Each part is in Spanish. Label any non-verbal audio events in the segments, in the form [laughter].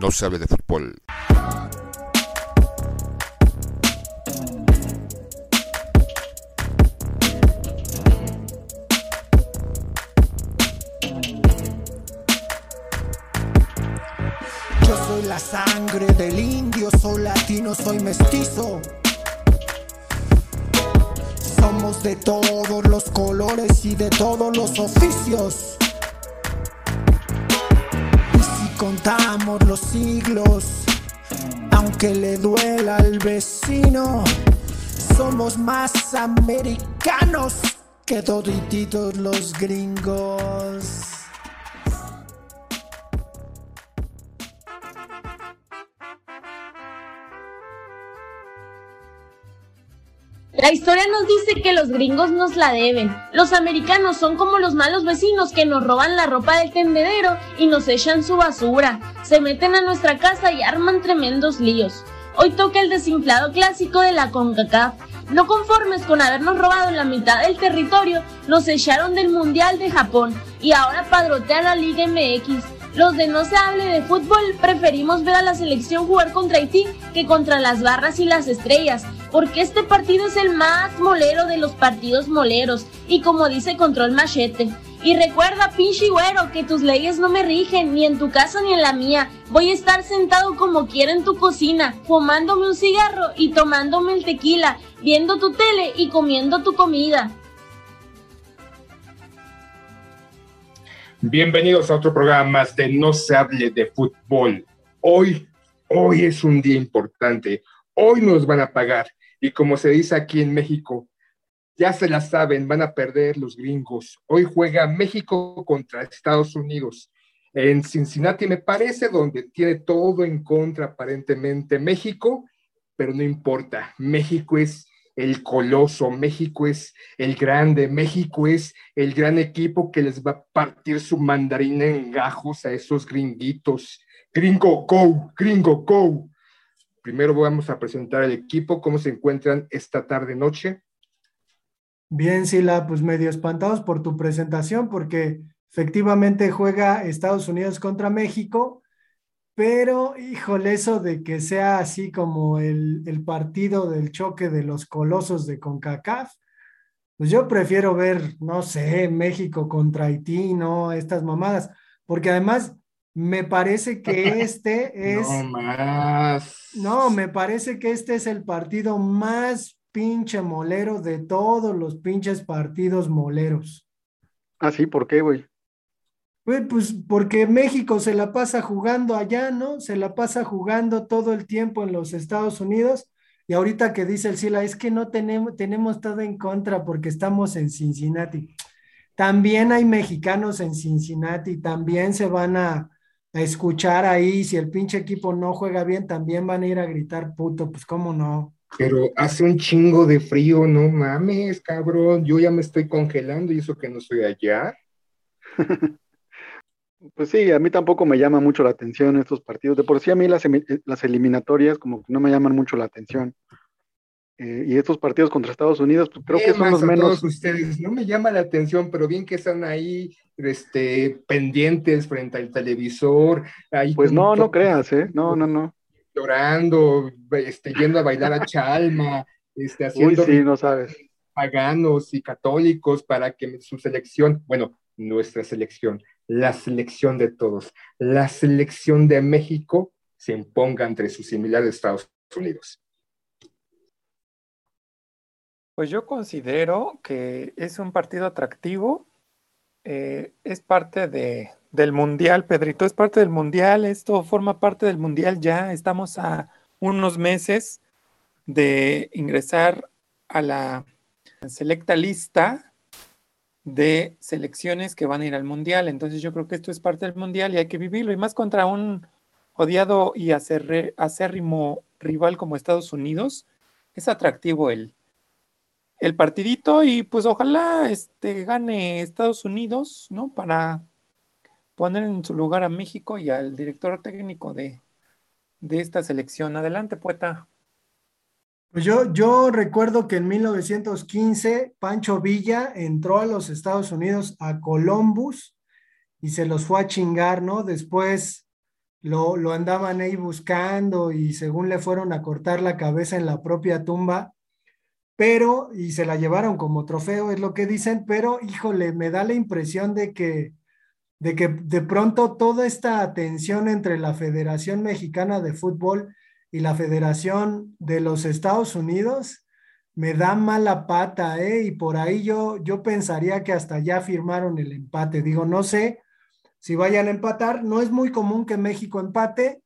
No se hable de fútbol. Yo soy la sangre del indio, soy latino, soy mestizo. Somos de todos los colores y de todos los oficios. Contamos los siglos, aunque le duela al vecino, somos más americanos que todititos los gringos. La historia nos dice que los gringos nos la deben. Los americanos son como los malos vecinos que nos roban la ropa del tendedero y nos echan su basura. Se meten a nuestra casa y arman tremendos líos. Hoy toca el desinflado clásico de la CONCACAF. No conformes con habernos robado la mitad del territorio, nos echaron del Mundial de Japón y ahora padrotean la Liga MX. Los de no se hable de fútbol preferimos ver a la selección jugar contra Haití que contra las barras y las estrellas, porque este partido es el más molero de los partidos moleros y como dice Control Machete. Y recuerda, pinche güero, que tus leyes no me rigen, ni en tu casa ni en la mía. Voy a estar sentado como quiera en tu cocina, fumándome un cigarro y tomándome el tequila, viendo tu tele y comiendo tu comida. Bienvenidos a otro programa más de No se hable de fútbol. Hoy, hoy es un día importante. Hoy nos van a pagar. Y como se dice aquí en México, ya se la saben, van a perder los gringos. Hoy juega México contra Estados Unidos en Cincinnati, me parece, donde tiene todo en contra aparentemente México, pero no importa. México es el coloso, México es el grande, México es el gran equipo que les va a partir su mandarina en gajos a esos gringuitos. Gringo, go, gringo, go. Primero vamos a presentar el equipo, cómo se encuentran esta tarde noche. Bien, Sila, pues medio espantados por tu presentación porque efectivamente juega Estados Unidos contra México pero, híjole, eso de que sea así como el, el, partido del choque de los colosos de CONCACAF, pues yo prefiero ver, no sé, México contra Haití, ¿no? Estas mamadas, porque además me parece que este [laughs] es... No más. No, me parece que este es el partido más pinche molero de todos los pinches partidos moleros. Ah, sí, ¿por qué, güey? Pues porque México se la pasa jugando allá, ¿no? Se la pasa jugando todo el tiempo en los Estados Unidos. Y ahorita que dice el Sila, es que no tenemos, tenemos todo en contra porque estamos en Cincinnati. También hay mexicanos en Cincinnati, también se van a, a escuchar ahí. Si el pinche equipo no juega bien, también van a ir a gritar puto, pues cómo no. Pero hace un chingo de frío, no mames, cabrón. Yo ya me estoy congelando y eso que no estoy allá. [laughs] Pues sí, a mí tampoco me llama mucho la atención estos partidos. De por sí a mí las, las eliminatorias como que no me llaman mucho la atención. Eh, y estos partidos contra Estados Unidos, pues creo Bien, que son los menos... todos ustedes, no me llama la atención, pero bien que están ahí este, pendientes frente al televisor. Ahí Pues no, no creas, ¿eh? No, no, no. Llorando, este, yendo a bailar a Chalma, este, Uy, haciendo sí, no sabes. paganos y católicos para que su selección, bueno, nuestra selección, la selección de todos, la selección de México se imponga entre sus similares de Estados Unidos. Pues yo considero que es un partido atractivo. eh, es parte de, del Mundial, Pedrito, es parte del Mundial. Esto forma parte del Mundial ya. Estamos a unos meses de ingresar a la selecta lista de selecciones que van a ir al Mundial. Entonces yo creo que esto es parte del Mundial y hay que vivirlo. Y más contra un odiado y acérrimo rival como Estados Unidos. Es atractivo el, el partidito y pues ojalá este, gane Estados Unidos, ¿no? Para poner en su lugar a México y al director técnico de, de esta selección. Adelante, poeta. Pues yo, yo recuerdo que en 1915 Pancho Villa entró a los Estados Unidos a Columbus y se los fue a chingar, ¿no? Después lo, lo andaban ahí buscando y según le fueron a cortar la cabeza en la propia tumba, pero, y se la llevaron como trofeo, es lo que dicen, pero híjole, me da la impresión de que, de que de pronto toda esta tensión entre la Federación Mexicana de Fútbol y la Federación de los Estados Unidos me da mala pata, ¿eh? Y por ahí yo, yo pensaría que hasta ya firmaron el empate. Digo, no sé si vayan a empatar. No es muy común que México empate,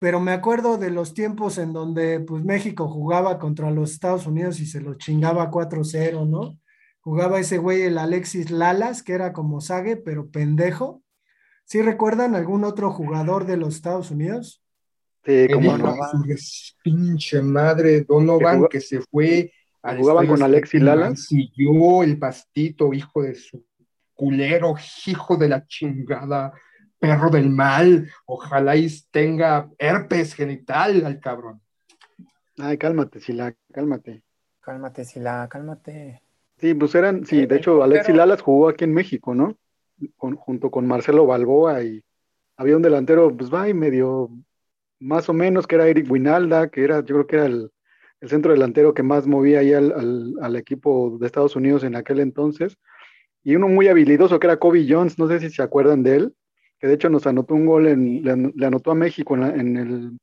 pero me acuerdo de los tiempos en donde pues México jugaba contra los Estados Unidos y se lo chingaba 4-0, ¿no? Jugaba ese güey el Alexis Lalas, que era como Sague, pero pendejo. ¿Sí recuerdan algún otro jugador de los Estados Unidos? Sí, como no. Pinche madre, Donovan, que, que se fue Jugaban con Alexis Lala. Siguió el pastito, hijo de su culero, hijo de la chingada, perro del mal. Ojalá y tenga herpes genital al cabrón. Ay, cálmate, Sila, cálmate. Cálmate, Sila, cálmate. Sí, pues eran, sí, de hecho, Alexis Lalas jugó aquí en México, ¿no? junto con Marcelo Balboa y había un delantero, pues va y medio, más o menos, que era Eric Winalda, que era, yo creo que era el, el centro delantero que más movía ahí al, equipo de Estados Unidos en aquel entonces. Y uno muy habilidoso que era Kobe Jones, no sé si se acuerdan de él, que de hecho nos anotó un gol, le, anotó a México en, el,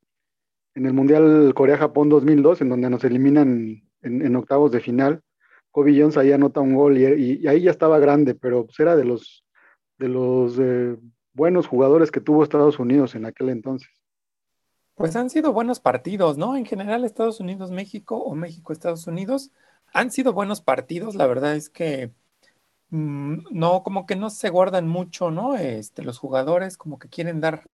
en el Mundial Corea-Japón 2002, en donde nos eliminan en, octavos de final. Kobe Jones ahí anota un gol y, ahí ya estaba grande, pero pues era de los, de los eh, buenos jugadores que tuvo Estados Unidos en aquel entonces. Pues han sido buenos partidos, ¿no? En general, Estados Unidos-México o México-Estados Unidos han sido buenos partidos. La verdad es que no, como que no se guardan mucho, ¿no? Este, los jugadores como que quieren dar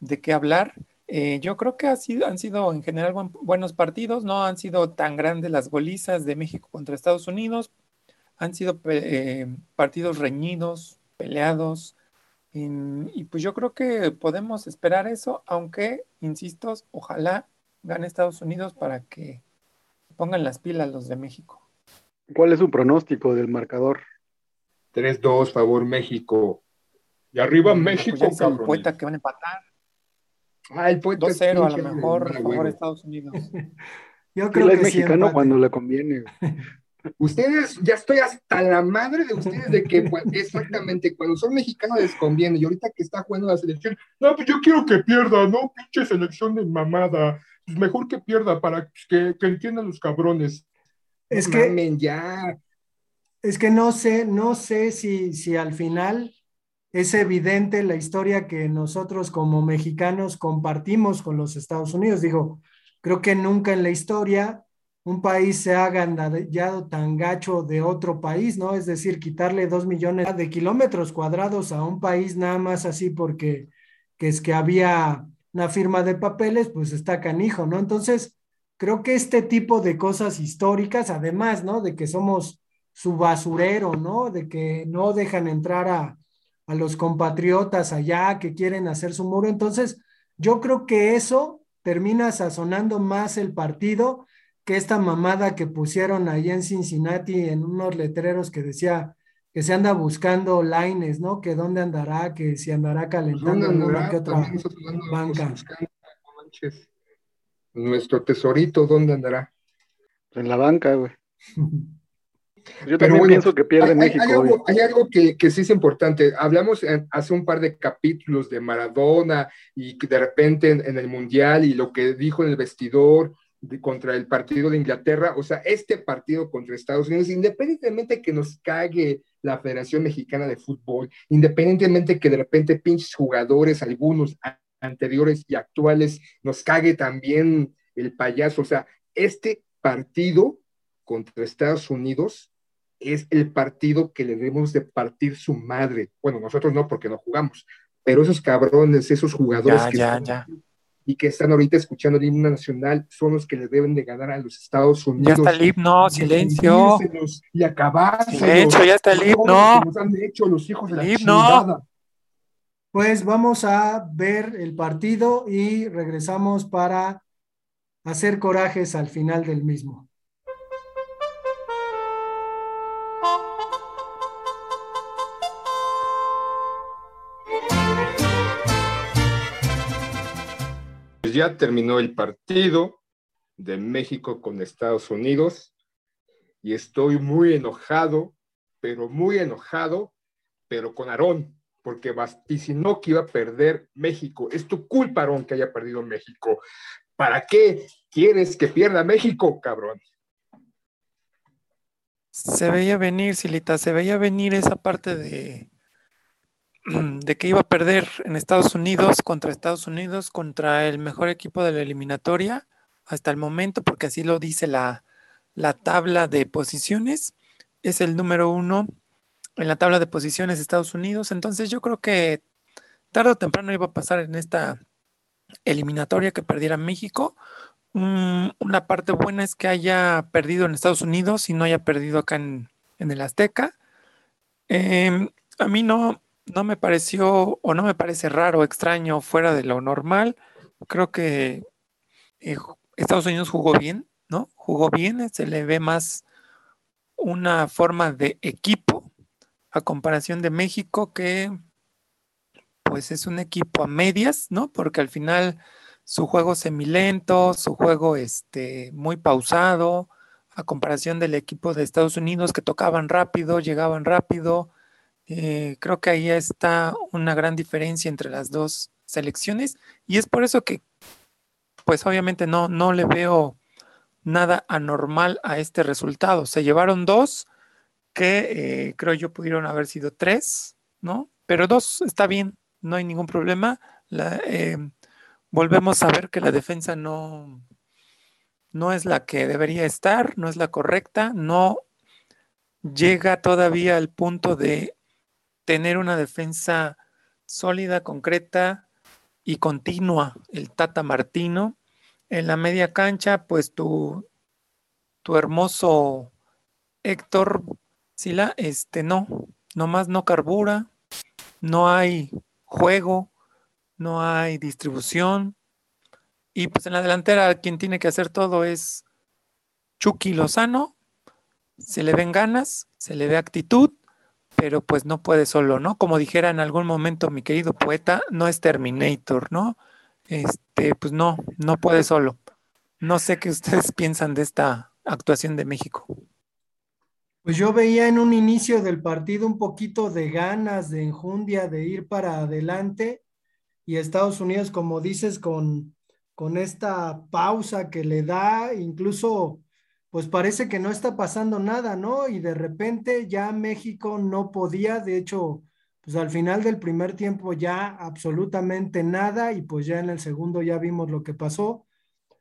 de qué hablar. Eh, yo creo que han sido en general buenos partidos, no han sido tan grandes las golizas de México contra Estados Unidos, han sido eh, partidos reñidos, peleados, y pues yo creo que podemos esperar eso, aunque, insisto, ojalá gane Estados Unidos para que pongan las pilas los de México. ¿Cuál es su pronóstico del marcador? 3-2, favor México. Y arriba pues México, pues el poeta que van a empatar. Ah, el poeta 2-0 a lo mejor, favor Estados Unidos. [laughs] Yo creo que es mexicano cuando le conviene. [laughs] Ustedes, ya estoy hasta la madre de ustedes de que exactamente cuando son mexicanos les conviene y ahorita que está jugando la selección, no, pues yo quiero que pierda, no, pinche selección de mamada, pues mejor que pierda para que, entiendan los cabrones. Es que ya. Es que no sé, no sé si, si al final es evidente la historia que nosotros como mexicanos compartimos con los Estados Unidos. Digo, creo que nunca en la historia un país se ha agandallado tan gacho de otro país, ¿no? Es decir, quitarle dos millones de kilómetros cuadrados a un país nada más así porque que es que había una firma de papeles, pues está canijo, ¿no? Entonces, creo que este tipo de cosas históricas, además, ¿no? De que somos su basurero, ¿no? De que no dejan entrar a, a los compatriotas allá que quieren hacer su muro. Entonces, yo creo que eso termina sazonando más el partido que esta mamada que pusieron ahí en Cincinnati en unos letreros que decía que se anda buscando lines, ¿no? Que dónde andará, que si andará calentando en una que otra banca. Nuestro tesorito, ¿dónde andará? En la banca, güey. [laughs] Yo también pienso que pierde México. Hay algo, que, que, sí es importante. Hablamos hace un par de capítulos de Maradona y de repente en, el Mundial y lo que dijo en el vestidor contra el partido de Inglaterra, o sea, este partido contra Estados Unidos, independientemente que nos cague la Federación Mexicana de Fútbol, independientemente que de repente pinches jugadores, algunos anteriores y actuales, nos cague también el payaso, o sea, este partido contra Estados Unidos es el partido que le debemos de partir su madre. Bueno, nosotros no, porque no jugamos, pero esos cabrones, esos jugadores que ya, ya y que están ahorita escuchando el himno nacional son los que le deben de ganar a los Estados Unidos. Ya está el himno, silencio. Y acabar. Silencio, ya está el himno. Nos han hecho los hijos de la himno. Pues vamos a ver el partido y regresamos para hacer corajes al final del mismo. Pues ya terminó el partido de México con Estados Unidos y estoy muy enojado, pero muy enojado, pero con Aarón, porque vaticinó que iba a perder México. Es tu culpa, Aarón, que haya perdido México. ¿Para qué quieres que pierda México, cabrón? Se veía venir, Silita, se veía venir esa parte de, [clears throat] de que iba a perder en Estados Unidos contra Estados Unidos, contra el mejor equipo de la eliminatoria hasta el momento, porque así lo dice la, la tabla de posiciones. Es el número uno en la tabla de posiciones de Estados Unidos. Entonces yo creo que tarde o temprano iba a pasar en esta eliminatoria que perdiera México. una parte buena es que haya perdido en Estados Unidos y no haya perdido acá en, el Azteca. Em, a mí no, no me pareció o no me parece raro, extraño, fuera de lo normal. Creo que eh, Estados Unidos jugó bien, ¿no? Jugó bien, se le ve más una forma de equipo a comparación de México que pues es un equipo a medias, ¿no? Porque al final su juego semilento, su juego este, muy pausado, a comparación del equipo de Estados Unidos que tocaban rápido, llegaban rápido. Eh, creo que ahí está una gran diferencia entre las dos selecciones y es por eso que pues obviamente no, no le veo nada anormal a este resultado. Se llevaron dos, que eh, creo yo pudieron haber sido tres, ¿no? Pero dos está bien, no hay ningún problema. Eh, volvemos a ver que la defensa no, no es la que debería estar, no es la correcta, no llega todavía al punto de tener una defensa sólida, concreta, y continua el Tata Martino. En la media cancha, pues tu, tu hermoso Héctor Sila, este no, nomás no carbura, no hay juego, no hay distribución. Y pues en la delantera quien tiene que hacer todo es Chucky Lozano. Se le ven ganas, se le ve actitud pero pues no puede solo, ¿no? Como dijera en algún momento mi querido poeta, no es Terminator, ¿no? Este, pues no, no puede solo. No sé qué [laughs] ustedes piensan de esta actuación de México. Pues yo veía en un inicio del partido un poquito de ganas, de enjundia, de ir para adelante. Y Estados Unidos, como dices, con, con esta pausa que le da, incluso pues parece que no está pasando nada, ¿no? Y de repente ya México no podía, de hecho, pues al final del primer tiempo ya absolutamente nada y pues ya en el segundo ya vimos lo que pasó.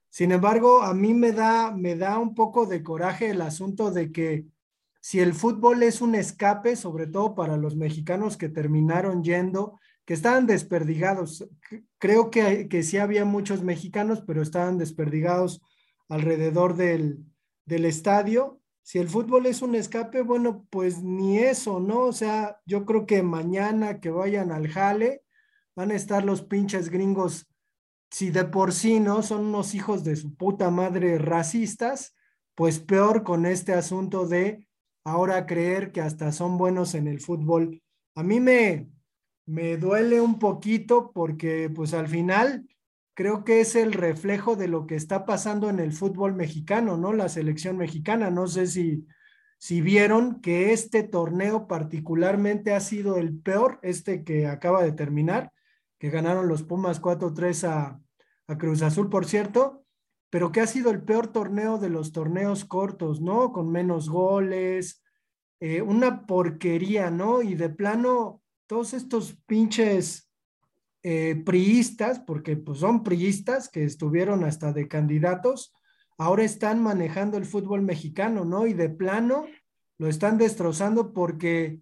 Sin embargo, a mí me da, me da un poco de coraje el asunto de que si el fútbol es un escape, sobre todo para los mexicanos que terminaron yendo, que estaban desperdigados, creo que, que sí había muchos mexicanos, pero estaban desperdigados alrededor del, del estadio. Si el fútbol es un escape, bueno, pues ni eso, ¿no? O sea, yo creo que mañana que vayan al jale, van a estar los pinches gringos, si de por sí no son unos hijos de su puta madre racistas, pues peor con este asunto de ahora creer que hasta son buenos en el fútbol. A mí me, me duele un poquito porque pues al final creo que es el reflejo de lo que está pasando en el fútbol mexicano, ¿no? La selección mexicana. No sé si, si vieron que este torneo particularmente ha sido el peor, este que acaba de terminar, que ganaron los Pumas 4-3 a, Cruz Azul, por cierto, pero que ha sido el peor torneo de los torneos cortos, ¿no? Con menos goles, eh, una porquería, ¿no? Y de plano, todos estos pinches eh, priistas, porque pues son priistas que estuvieron hasta de candidatos, ahora están manejando el fútbol mexicano, ¿no? Y de plano lo están destrozando porque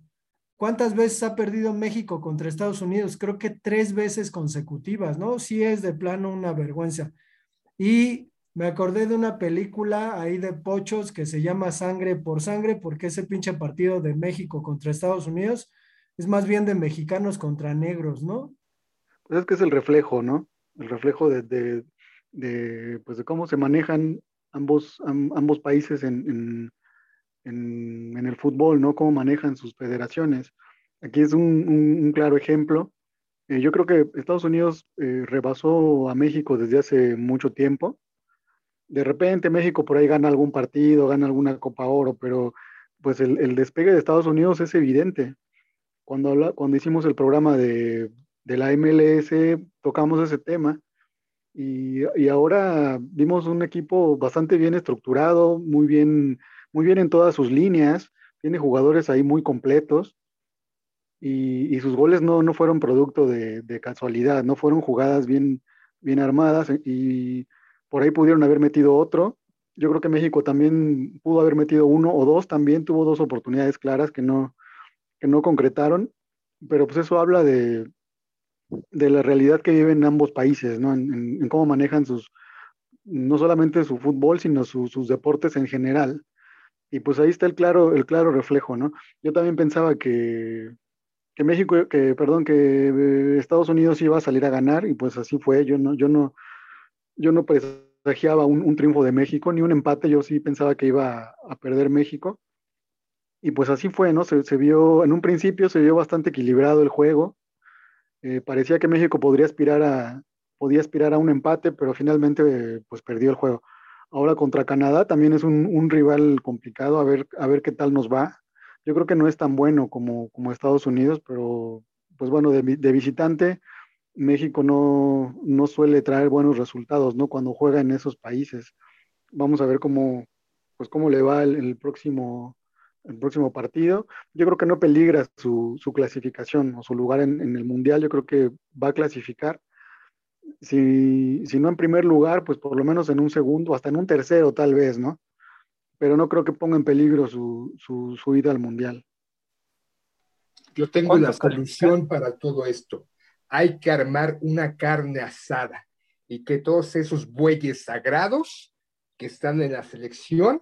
¿cuántas veces ha perdido México contra Estados Unidos? Creo que tres veces consecutivas, ¿no? Sí es de plano una vergüenza. Y me acordé de una película ahí de pochos que se llama Sangre por Sangre, porque ese pinche partido de México contra Estados Unidos es más bien de mexicanos contra negros, ¿no? Pues es que es el reflejo, ¿no? El reflejo de, de, pues de cómo se manejan ambos, ambos países en, en, en, el fútbol, ¿no? Cómo manejan sus federaciones. Aquí es un, un, claro ejemplo Eh, yo creo que Estados Unidos eh, rebasó a México desde hace mucho tiempo. De repente México por ahí gana algún partido, gana alguna Copa Oro, pero pues el, despegue de Estados Unidos es evidente. Cuando, cuando hicimos el programa de, de la MLS, tocamos ese tema y, y, ahora vimos un equipo bastante bien estructurado, muy bien, muy bien en todas sus líneas, tiene jugadores ahí muy completos y, y sus goles no, no fueron producto de, de, casualidad, no fueron jugadas bien, bien armadas y por ahí pudieron haber metido otro. Yo creo que México también pudo haber metido uno o dos, también tuvo dos oportunidades claras que no, que no concretaron, pero pues eso habla de, de la realidad que viven ambos países, ¿no? En, cómo manejan sus, no solamente su fútbol, sino sus deportes en general. Y pues ahí está el claro, el claro reflejo, ¿no? Yo también pensaba que, que México, que, perdón, que eh, Estados Unidos iba a salir a ganar, y pues así fue. Yo no, yo no, yo no presagiaba un, un triunfo de México, ni un empate, yo sí pensaba que iba a, perder México. Y pues así fue, ¿no? Se, se, vio, en un principio se vio bastante equilibrado el juego, eh, parecía que México podría aspirar a, podía aspirar a un empate, pero finalmente pues perdió el juego. Ahora contra Canadá también es un, rival complicado, a ver, a ver qué tal nos va. Yo creo que no es tan bueno como, como Estados Unidos, pero pues bueno, de, visitante, México no, no, suele traer buenos resultados, ¿no? Cuando juega en esos países. Vamos a ver cómo, pues cómo le va el próximo, el próximo partido. Yo creo que no peligra su, su clasificación o su lugar en, en, el Mundial. Yo creo que va a clasificar. Si, si, no en primer lugar, pues por lo menos en un segundo, hasta en un tercero tal vez, ¿no? Pero no creo que ponga en peligro su, su, su ida al Mundial. Yo tengo la solución para todo esto. Hay que armar una carne asada y que todos esos bueyes sagrados que están en la selección,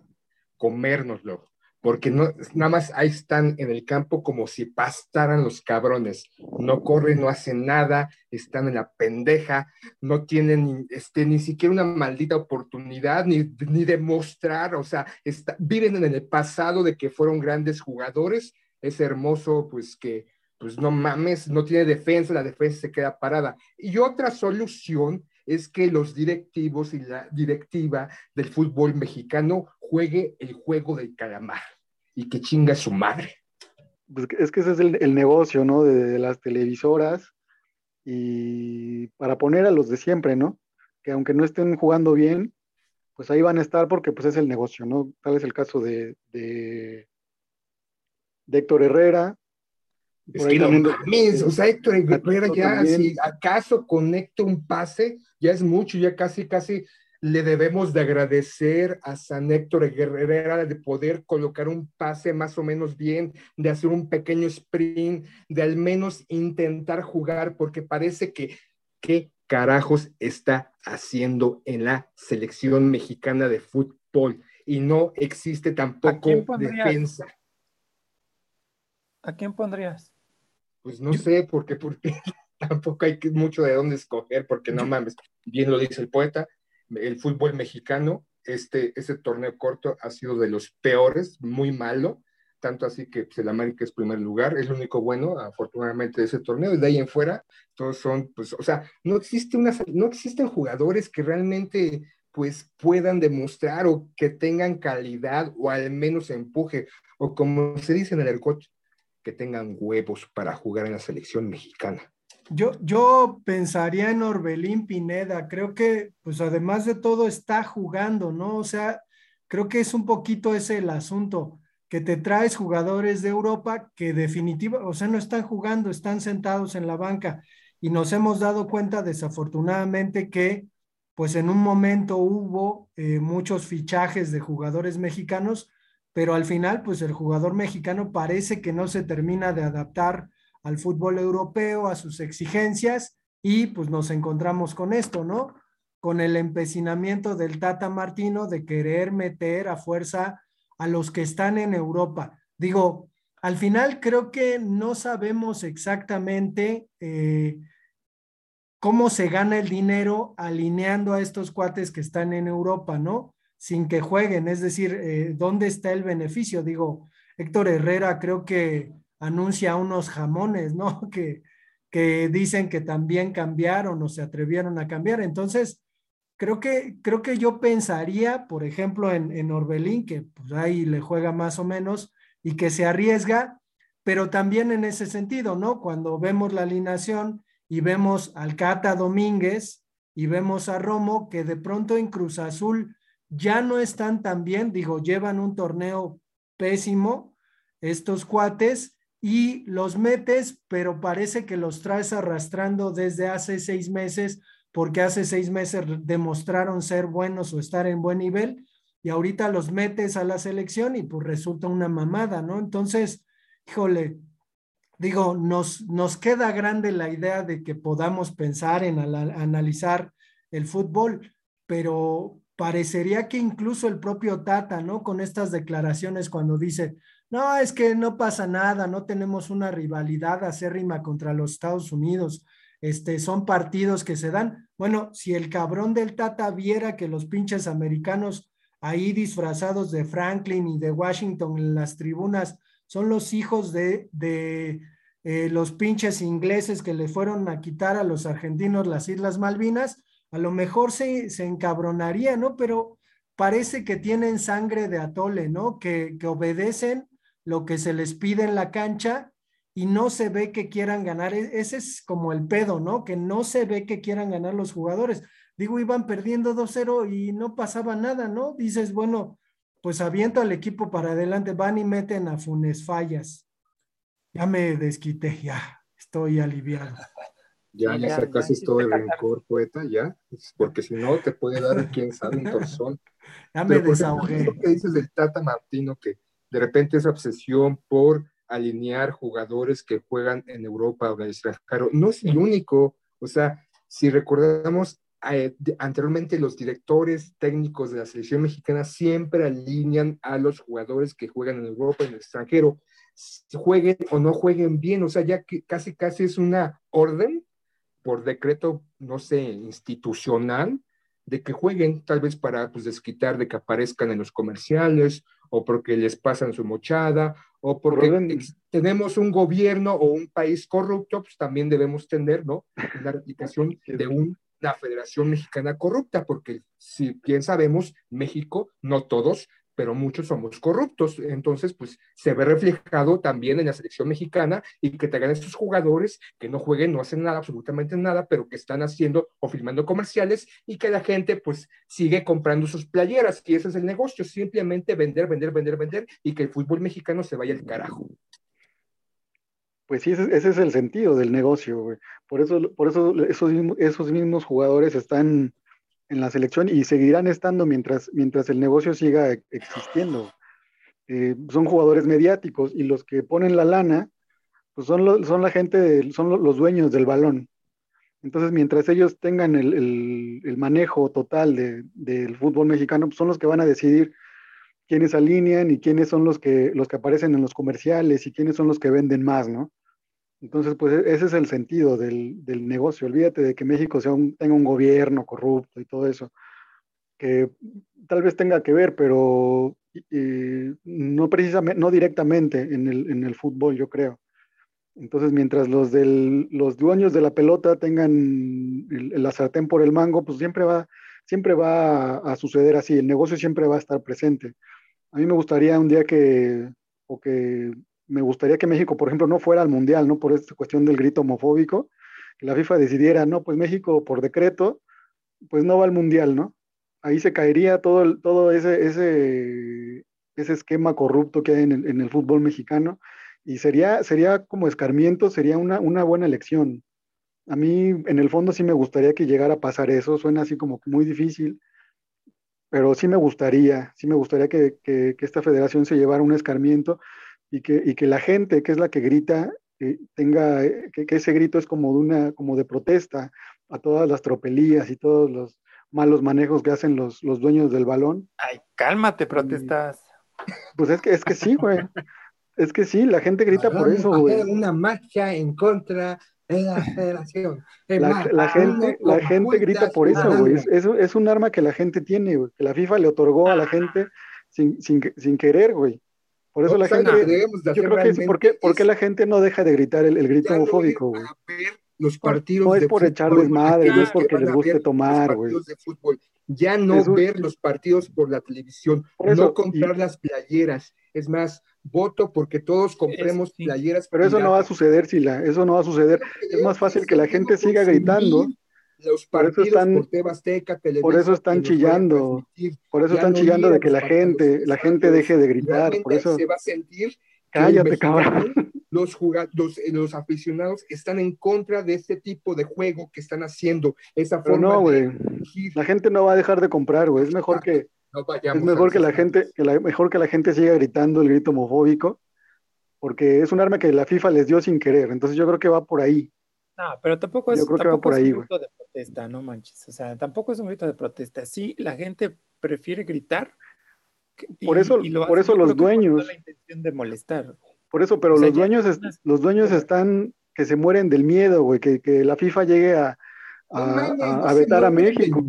comérnoslo porque no, nada más ahí están en el campo como si pastaran los cabrones. No corren, no hacen nada, están en la pendeja, no tienen este, ni siquiera una maldita oportunidad ni, ni demostrar, o sea, viven en el pasado de que fueron grandes jugadores. Es hermoso, pues que, pues no mames, no tiene defensa, la defensa se queda parada. Y otra solución es que los directivos y la directiva del fútbol mexicano juegue el juego del calamar y que chinga su madre. Pues es que ese es el, negocio, ¿no? De, las televisoras y para poner a los de siempre, ¿no? Que aunque no estén jugando bien, pues ahí van a estar porque pues es el negocio, ¿no? Tal es el caso de, de, Héctor Herrera. Es que no o sea, Héctor Herrera ya, si acaso conecta un pase, ya es mucho, ya casi, casi le debemos de agradecer a San Héctor Herrera de poder colocar un pase más o menos bien, de hacer un pequeño sprint, de al menos intentar jugar, porque parece que qué carajos está haciendo en la selección mexicana de fútbol y no existe tampoco defensa. ¿A quién pondrías? Pues no sé, porque, porque [laughs] tampoco hay mucho de dónde escoger, porque no mames, bien lo dice el poeta, el fútbol mexicano, este, este torneo corto ha sido de los peores, muy malo, tanto así que pues, el América es primer lugar, es lo único bueno, afortunadamente, de ese torneo, y de ahí en fuera, todos son, pues, o sea, no, existe una, no existen jugadores que realmente pues puedan demostrar o que tengan calidad o al menos empuje, o como se dice en el coach, que tengan huevos para jugar en la selección mexicana. Yo, yo pensaría en Orbelín Pineda, creo que pues además de todo está jugando, ¿no? O sea, creo que es un poquito ese el asunto, que te traes jugadores de Europa que definitivamente, o sea, no están jugando, están sentados en la banca y nos hemos dado cuenta desafortunadamente que pues en un momento hubo eh, muchos fichajes de jugadores mexicanos, pero al final pues el jugador mexicano parece que no se termina de adaptar al fútbol europeo, a sus exigencias, y pues nos encontramos con esto, ¿no? Con el empecinamiento del Tata Martino de querer meter a fuerza a los que están en Europa. Digo, al final creo que no sabemos exactamente eh, cómo se gana el dinero alineando a estos cuates que están en Europa, ¿no? Sin que jueguen, es decir, eh, ¿dónde está el beneficio? Digo, Héctor Herrera creo que anuncia unos jamones, ¿no? [laughs] Que, que dicen que también cambiaron o se atrevieron a cambiar. Entonces, creo que, creo que yo pensaría, por ejemplo, en, en Orbelín, que pues ahí le juega más o menos y que se arriesga, pero también en ese sentido, ¿no? Cuando vemos la alineación y vemos al Cata Domínguez y vemos a Romo, que de pronto en Cruz Azul ya no están tan bien, digo, llevan un torneo pésimo estos cuates y los metes, pero parece que los traes arrastrando desde hace seis meses, porque hace seis meses demostraron ser buenos o estar en buen nivel, y ahorita los metes a la selección y pues resulta una mamada, ¿no? Entonces, híjole, digo, nos, nos queda grande la idea de que podamos pensar en analizar el fútbol, pero parecería que incluso el propio Tata, ¿no? Con estas declaraciones cuando dice, no, es que no pasa nada, no tenemos una rivalidad acérrima contra los Estados Unidos, este, son partidos que se dan. Bueno, si el cabrón del Tata viera que los pinches americanos ahí disfrazados de Franklin y de Washington en las tribunas son los hijos de, de eh, los pinches ingleses que le fueron a quitar a los argentinos las Islas Malvinas, a lo mejor se, se encabronaría, ¿no? Pero parece que tienen sangre de atole, ¿no? Que, que obedecen lo que se les pide en la cancha y no se ve que quieran ganar. E, ese es como el pedo, ¿no? Que no se ve que quieran ganar los jugadores. Digo, iban perdiendo 2-0 y no pasaba nada, ¿no? Dices, bueno, pues aviento al equipo para adelante, van y meten a Funes Fallas. Ya me desquité, ya, estoy aliviado. Ya, ya sacaste todo el rencor, poeta, ya, porque si no te puede dar, quién sabe, un torzón. [laughs] Ya me desahogué. Lo que dices del Tata Martino, que de repente esa obsesión por alinear jugadores que juegan en Europa o en el extranjero, no es el único, o sea, si recordamos eh, anteriormente los directores técnicos de la selección mexicana siempre alinean a los jugadores que juegan en Europa en el extranjero, jueguen o no jueguen bien, o sea, ya que casi casi es una orden por decreto, no sé, institucional, de que jueguen, tal vez para pues, desquitar de que aparezcan en los comerciales, o porque les pasan su mochada, o porque tenemos un gobierno o un país corrupto, pues también debemos tener, ¿no? [laughs] La replicación de una federación mexicana corrupta, porque si bien sabemos, México, no todos, pero muchos somos corruptos. Entonces, pues se ve reflejado también en la selección mexicana y que te tengan estos jugadores que no jueguen, no hacen nada, absolutamente nada, pero que están haciendo o filmando comerciales y que la gente pues sigue comprando sus playeras y ese es el negocio, simplemente vender, vender, vender, vender y que el fútbol mexicano se vaya al carajo. Pues sí, ese, es el sentido del negocio, güey. Por eso, por eso esos, esos mismos jugadores están en la selección y seguirán estando mientras, mientras el negocio siga existiendo. Eh, son jugadores mediáticos y los que ponen la lana, pues son, son la gente, son los dueños del balón. Entonces, mientras ellos tengan el, el, manejo total de, del fútbol mexicano, pues son los que van a decidir quiénes alinean y quiénes son los que, los que aparecen en los comerciales y quiénes son los que venden más, ¿no? Entonces, pues e-, ese es el sentido del, negocio. Olvídate de que México sea tenga un gobierno corrupto y todo eso, que tal vez tenga que ver, pero no precisamente, no directamente en el, fútbol, yo creo. Entonces, mientras los, del, los dueños de la pelota tengan el, la sartén por el mango, pues siempre va, siempre va a, suceder así. El negocio siempre va a estar presente. A mí me gustaría un día que, o que me gustaría que México, por ejemplo, no fuera al Mundial, ¿no? Por esta cuestión del grito homofóbico, que la FIFA decidiera, no, pues México por decreto, pues no va al Mundial, ¿no? Ahí se caería todo, todo ese, ese, esquema corrupto que hay en el, el, fútbol mexicano y sería, sería como escarmiento, sería una, una buena elección. A mí, en el fondo, sí me gustaría que llegara a pasar eso, suena así como muy difícil, pero sí me gustaría, sí me gustaría que, que esta federación se llevara un escarmiento y que, y que la gente, que es la que grita, eh, tenga, eh, que, ese grito es como de, una, como de protesta a todas las tropelías y todos los malos manejos que hacen los, los dueños del balón. Ay, cálmate, protestas. Pues es que, es que sí, güey. Es que sí, la gente grita por eso, güey. Una marcha en contra de la federación. La, gente, la gente grita por eso, güey. Es, es, un arma que la gente tiene, güey, que la FIFA le otorgó a la gente sin, sin, sin querer, güey Por eso la gente, yo creo que es porque, porque la gente no deja de gritar el, grito homofóbico, güey. Los partidos no es por echarles madre, no es porque les guste tomar, güey. Ya no ver los partidos por la televisión, no comprar las playeras. Es más, voto porque todos compremos playeras. Pero eso no va a suceder, Sila, eso no va a suceder. Es más fácil que la gente siga gritando. Los por eso están, por, por eso están chillando, por eso están chillando de que la gente, la gente deje de gritar, por eso se va a sentir cállate cabrón. Los, los, los, aficionados están en contra de este tipo de juego que están haciendo, esa forma no, güey. La gente no va a dejar de comprar, güey. Es mejor que es mejor que la gente, que la, mejor que la gente siga gritando el grito homofóbico, porque es un arma que la FIFA les dio sin querer. Entonces yo creo que va por ahí. No, pero tampoco es, un grito de protesta, no manches. O sea, tampoco es un grito de protesta. Sí, la gente prefiere gritar. por eso, por eso los dueños. La intención de molestar. Por eso, pero los dueños, los dueos están que se mueren del miedo, güey, que, que la FIFA llegue a, a, vetar a México.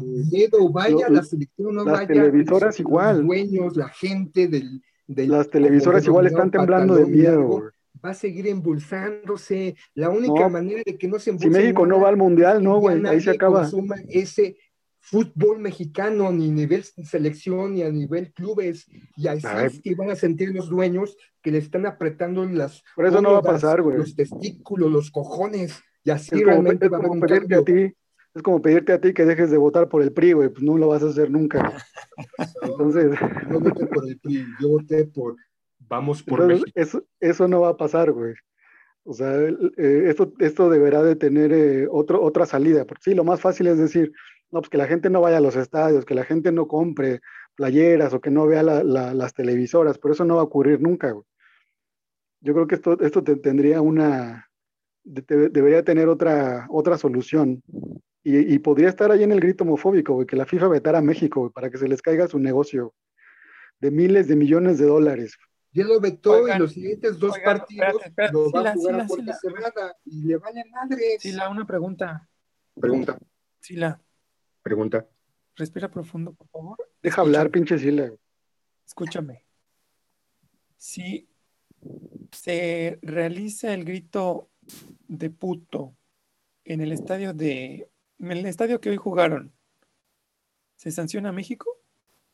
vaya, la selección no las televisoras igual. Los dueños, la gente del, las televisoras igual están temblando de miedo. Va a seguir embolsándose. La única manera de que no se Si México no va al mundial, no, güey, ahí se acaba. Ese fútbol mexicano, ni a nivel selección, ni a nivel clubes, y así es que van a sentir los dueños que le están apretando las. Por eso no va a pasar, güey. Los testículos, los cojones, y así es realmente como, va a pedirte a ti es como pedirte a ti que dejes de votar por el PRI, güey, pues no lo vas a hacer nunca. [laughs] Entonces. No voté por el PRI, yo voté por Vamos por México. Eso, eso no va a pasar, güey. O sea, eh, esto, esto deberá de tener eh, otro, otra salida. Porque sí, lo más fácil es decir, no, pues que la gente no vaya a los estadios, que la gente no compre playeras o que no vea las televisoras, pero eso no va a ocurrir nunca, güey. Yo creo que esto, esto tendría una, debería tener otra, otra solución. Y, podría estar ahí en el grito homofóbico, que la FIFA vetara a México, para que se les caiga su negocio de miles de millones de dólares. Ya lo vetó en los siguientes dos partidos lo va a jugar a puerta cerrada y le vale madre. Sila, una pregunta. Pregunta. Sila. Pregunta. Respira profundo, por favor. Deja hablar, pinche Sila. Escúchame. Si se realiza el grito de puto en el estadio de en el estadio que hoy jugaron, ¿se sanciona México?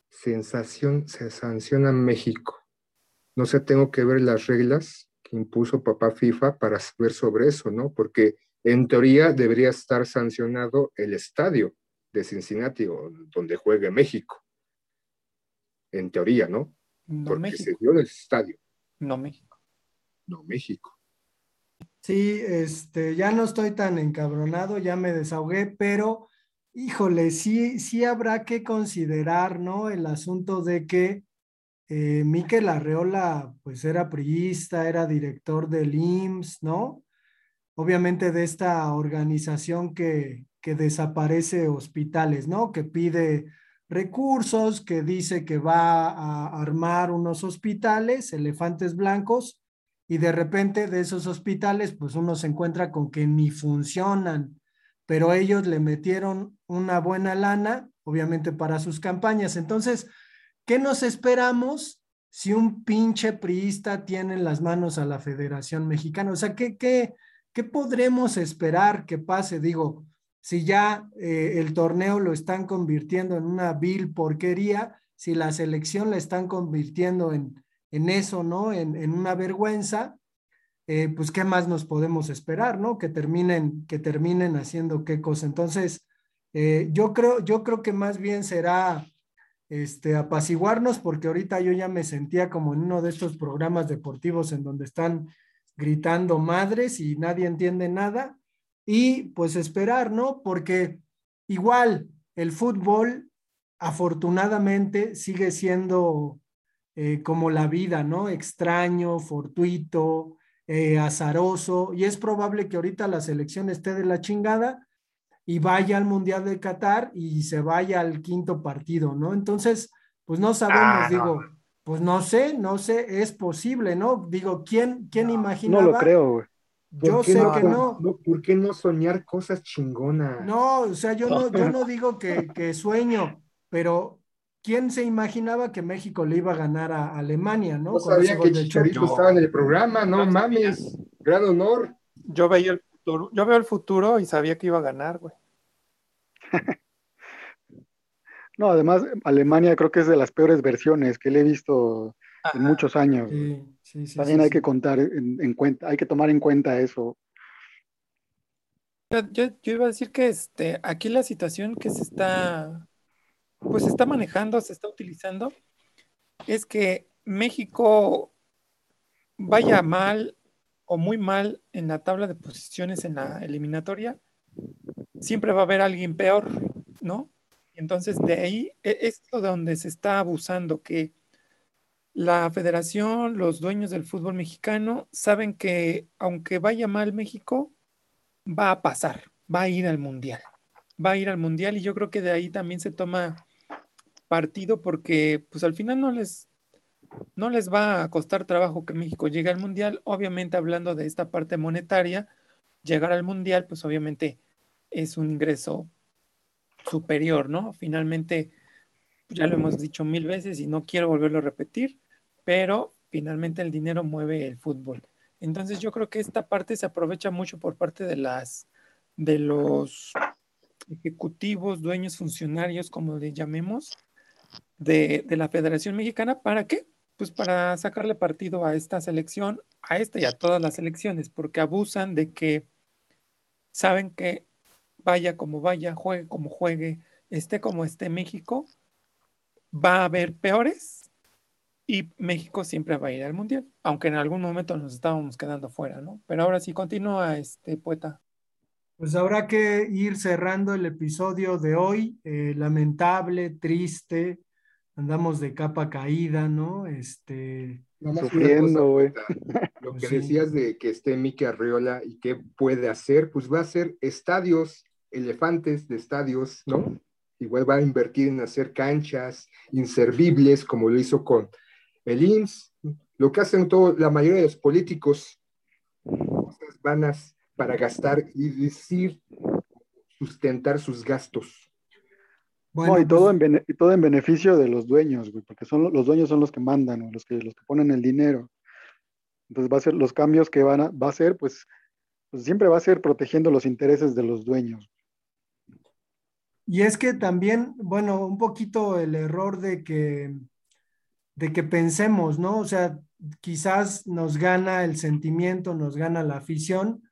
Sensación, se sanciona México. No sé, tengo que ver las reglas que impuso papá FIFA para saber sobre eso, ¿no? Porque en teoría debería estar sancionado el estadio de Cincinnati, donde juegue México. En teoría, ¿no? Porque se dio el estadio. No México. No México. Sí, este, ya no estoy tan encabronado, ya me desahogué, pero híjole, sí, sí habrá que considerar, ¿no? El asunto de que eh, Miquel Arreola, pues era priista, era director del IMSS, ¿no? Obviamente de esta organización que, que desaparece hospitales, ¿no? Que pide recursos, que dice que va a armar unos hospitales, elefantes blancos, y de repente de esos hospitales, pues uno se encuentra con que ni funcionan, pero ellos le metieron una buena lana, obviamente para sus campañas. Entonces, ¿qué nos esperamos si un pinche priista tiene en las manos a la Federación Mexicana? O sea, ¿qué, qué, qué podremos esperar que pase? Digo, si ya eh, el torneo lo están convirtiendo en una vil porquería, si la selección la están convirtiendo en en eso, ¿no? En, una vergüenza, eh, pues qué más nos podemos esperar, ¿no? Que terminen, que terminen haciendo qué cosa. Entonces, eh, yo creo, yo creo que más bien será este, apaciguarnos, porque ahorita yo ya me sentía como en uno de estos programas deportivos en donde están gritando madres y nadie entiende nada, y pues esperar, ¿no? Porque igual el fútbol, afortunadamente, sigue siendo eh, como la vida, ¿no? Extraño, fortuito, eh, azaroso, y es probable que ahorita la selección esté de la chingada y vaya al Mundial de Qatar y se vaya al quinto partido, ¿no? Entonces, pues no sabemos, ah, digo, pues no sé, no sé, es posible, ¿no? Digo, ¿quién, quién imaginaba? No lo creo, güey. Yo sé que no. ¿Por qué no soñar cosas chingonas? No, o sea, yo no, yo no digo que, que sueño, pero ¿quién se imaginaba que México le iba a ganar a Alemania, no? No Con ese sabía que Chicharito estaba en el programa, no mames. Gran honor. Yo veía el futuro, yo veo el futuro y sabía que iba a ganar, güey. [laughs] No, además, Alemania creo que es de las peores versiones que le he visto en muchos años. Sí, sí, sí, También sí, hay sí. que contar en, en cuenta, hay que tomar en cuenta eso. Yo, yo- yo iba a decir que este, aquí la situación que se está, pues se está manejando, se está utilizando, es que México vaya mal o muy mal en la tabla de posiciones en la eliminatoria, siempre va a haber alguien peor, ¿no? Entonces de ahí e- es donde se está abusando, que la federación, los dueños del fútbol mexicano saben que aunque vaya mal México, va a pasar, va a ir al mundial, va a ir al mundial y yo creo que de ahí también se toma partido porque pues al final no les no les va a costar trabajo que México llegue al mundial, obviamente hablando de esta parte monetaria, llegar al mundial pues obviamente es un ingreso superior, ¿no? Finalmente ya lo hemos dicho mil veces y no quiero volverlo a repetir, pero finalmente el dinero mueve el fútbol. Entonces yo creo que esta parte se aprovecha mucho por parte de las de los ejecutivos, dueños, funcionarios, como le llamemos, de, de la Federación Mexicana, ¿para qué? Pues para sacarle partido a esta selección, a esta y a todas las selecciones, porque abusan de que saben que vaya como vaya, juegue como juegue, esté como esté México, va a haber peores y México siempre va a ir al mundial, aunque en algún momento nos estábamos quedando fuera, ¿no? Pero ahora sí continúa este poeta. Pues habrá que ir cerrando el episodio de hoy. eh, lamentable, triste, andamos de capa caída, ¿no? Este, Sufriendo, güey. [laughs] Lo Pues que sí. decías de que esté Miki Arriola y qué puede hacer, pues va a hacer estadios, elefantes de estadios, ¿no? Igual va a invertir en hacer canchas inservibles, como lo hizo con el IMSS, lo que hacen todo, la mayoría de los políticos, cosas vanas para gastar y decir, sustentar sus gastos. Bueno, no, y todo, pues, en bene- y todo en beneficio de los dueños, güey, porque son lo- los dueños son los que mandan, güey, los que, los que ponen el dinero. Entonces va a ser los cambios que van a, va a ser, pues, pues siempre va a ser protegiendo los intereses de los dueños. Y es que también, bueno, un poquito el error de que, de que pensemos, ¿no? O sea, quizás nos gana el sentimiento, nos gana la afición,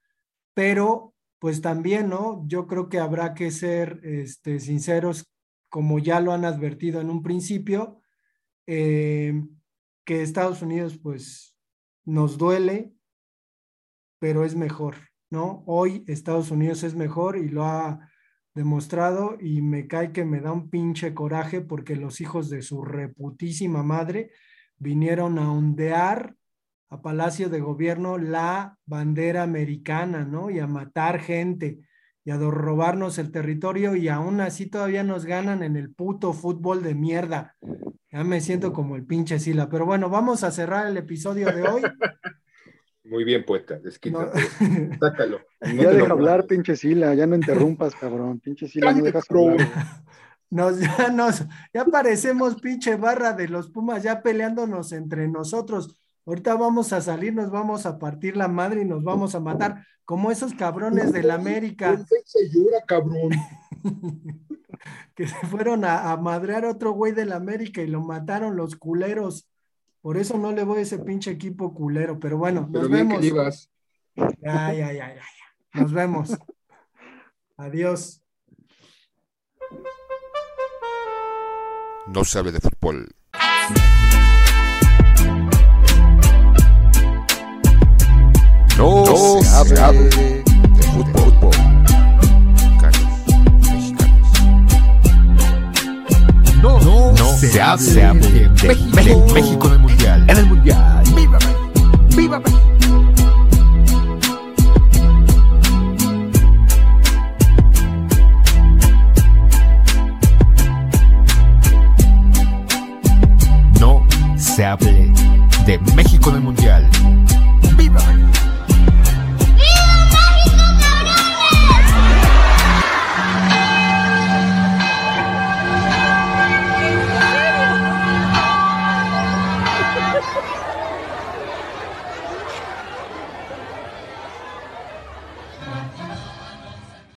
pero pues también, ¿no? Yo creo que habrá que ser este, sinceros, como ya lo han advertido en un principio, eh, que Estados Unidos pues nos duele, pero es mejor, ¿no? Hoy Estados Unidos es mejor y lo ha demostrado y me cae que me da un pinche coraje porque los hijos de su reputísima madre vinieron a ondear a Palacio de Gobierno la bandera americana, ¿no? Y a matar gente y a do- robarnos el territorio y aún así todavía nos ganan en el puto fútbol de mierda. Ya me siento como el pinche Sila, pero bueno, vamos a cerrar el episodio de hoy. [laughs] Muy bien, poeta, No- desquítate, sácalo. [laughs] No ya te lo deja hablar, pinche Sila, ya no interrumpas, cabrón. Pinche Sila, no dejas hablar. [laughs] Nos, ya nos, ya parecemos pinche barra de los Pumas, ya peleándonos entre nosotros. Ahorita vamos a salir, nos vamos a partir la madre y nos vamos a matar, como esos cabrones del América ¿Quién se llora, cabrón? [laughs] que se fueron a, a madrear a otro güey del América y lo mataron los culeros. Por eso no le voy a ese pinche equipo culero, pero bueno, Pero nos bien vemos. que le ibas. Ya, ya, ya, ya, ya. Nos vemos. Adiós. No se hable de fútbol. No, se, hable, de fútbol. Mexicanos, mexicanos. No, se, hable, de, México, México en el mundial. En el mundial. ¡Viva México! ¡Viva México! No se hable